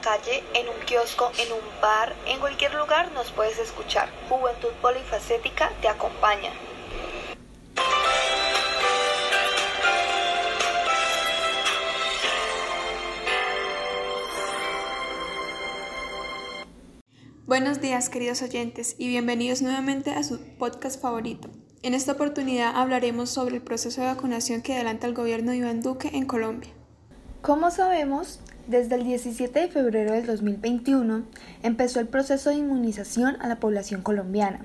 calle, en un kiosco, en un bar, en cualquier lugar nos puedes escuchar. Juventud Polifacética te acompaña. Buenos días queridos oyentes y bienvenidos nuevamente a su podcast favorito. En esta oportunidad hablaremos sobre el proceso de vacunación que adelanta el gobierno de Iván Duque en Colombia. Como sabemos, desde el 17 de febrero del 2021 empezó el proceso de inmunización a la población colombiana.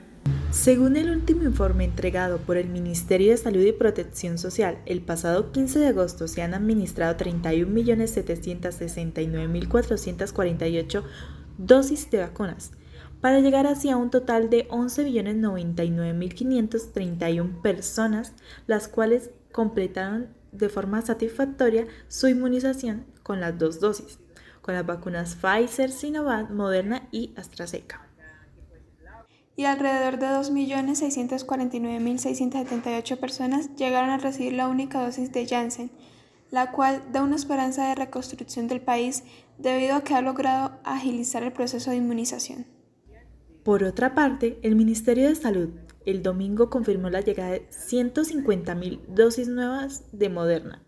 Según el último informe entregado por el Ministerio de Salud y Protección Social, el pasado 15 de agosto se han administrado 31.769.448 dosis de vacunas, para llegar hacia un total de 11.099.531 personas, las cuales completaron de forma satisfactoria su inmunización con las dos dosis, con las vacunas Pfizer, Sinovac, Moderna y AstraZeneca. Y alrededor de 2.649.678 personas llegaron a recibir la única dosis de Janssen, la cual da una esperanza de reconstrucción del país debido a que ha logrado agilizar el proceso de inmunización. Por otra parte, el Ministerio de Salud el domingo confirmó la llegada de 150.000 dosis nuevas de Moderna,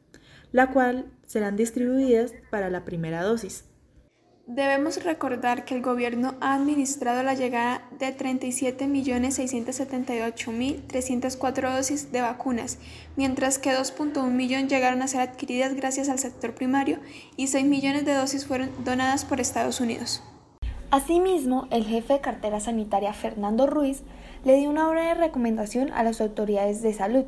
la cual serán distribuidas para la primera dosis. Debemos recordar que el gobierno ha administrado la llegada de 37.678.304 dosis de vacunas, mientras que 2.1 millones llegaron a ser adquiridas gracias al sector primario y 6 millones de dosis fueron donadas por Estados Unidos. Asimismo, el jefe de cartera sanitaria Fernando Ruiz le dio una obra de recomendación a las autoridades de salud,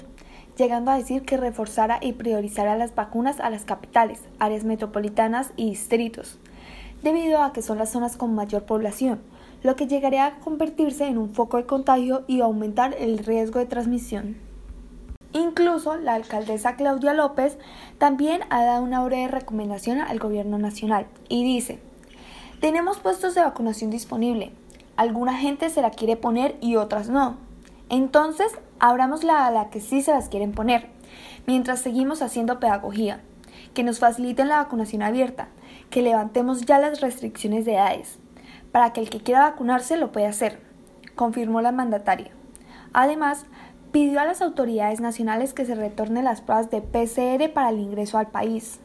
llegando a decir que reforzara y priorizara las vacunas a las capitales, áreas metropolitanas y distritos debido a que son las zonas con mayor población, lo que llegaría a convertirse en un foco de contagio y aumentar el riesgo de transmisión. Incluso la alcaldesa Claudia López también ha dado una breve recomendación al gobierno nacional y dice, tenemos puestos de vacunación disponible, alguna gente se la quiere poner y otras no. Entonces, abramosla a la que sí se las quieren poner, mientras seguimos haciendo pedagogía, que nos faciliten la vacunación abierta, que levantemos ya las restricciones de edades, para que el que quiera vacunarse lo pueda hacer, confirmó la mandataria. Además, pidió a las autoridades nacionales que se retornen las pruebas de PCR para el ingreso al país.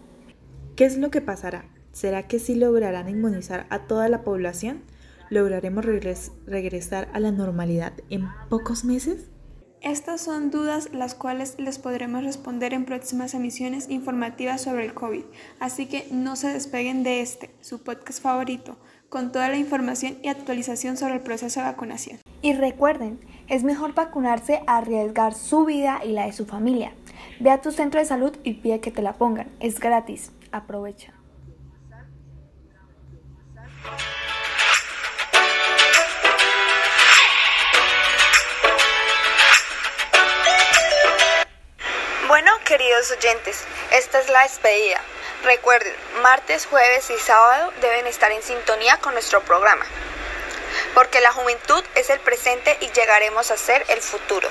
¿Qué es lo que pasará? ¿Será que sí lograrán inmunizar a toda la población? ¿Lograremos regresar a la normalidad en pocos meses? Estas son dudas las cuales les podremos responder en próximas emisiones informativas sobre el COVID, así que no se despeguen de este, su podcast favorito, con toda la información y actualización sobre el proceso de vacunación. Y recuerden, es mejor vacunarse a arriesgar su vida y la de su familia. Ve a tu centro de salud y pide que te la pongan, es gratis, aprovecha. Queridos oyentes, esta es la despedida. Recuerden, martes, jueves y sábado deben estar en sintonía con nuestro programa, porque la juventud es el presente y llegaremos a ser el futuro.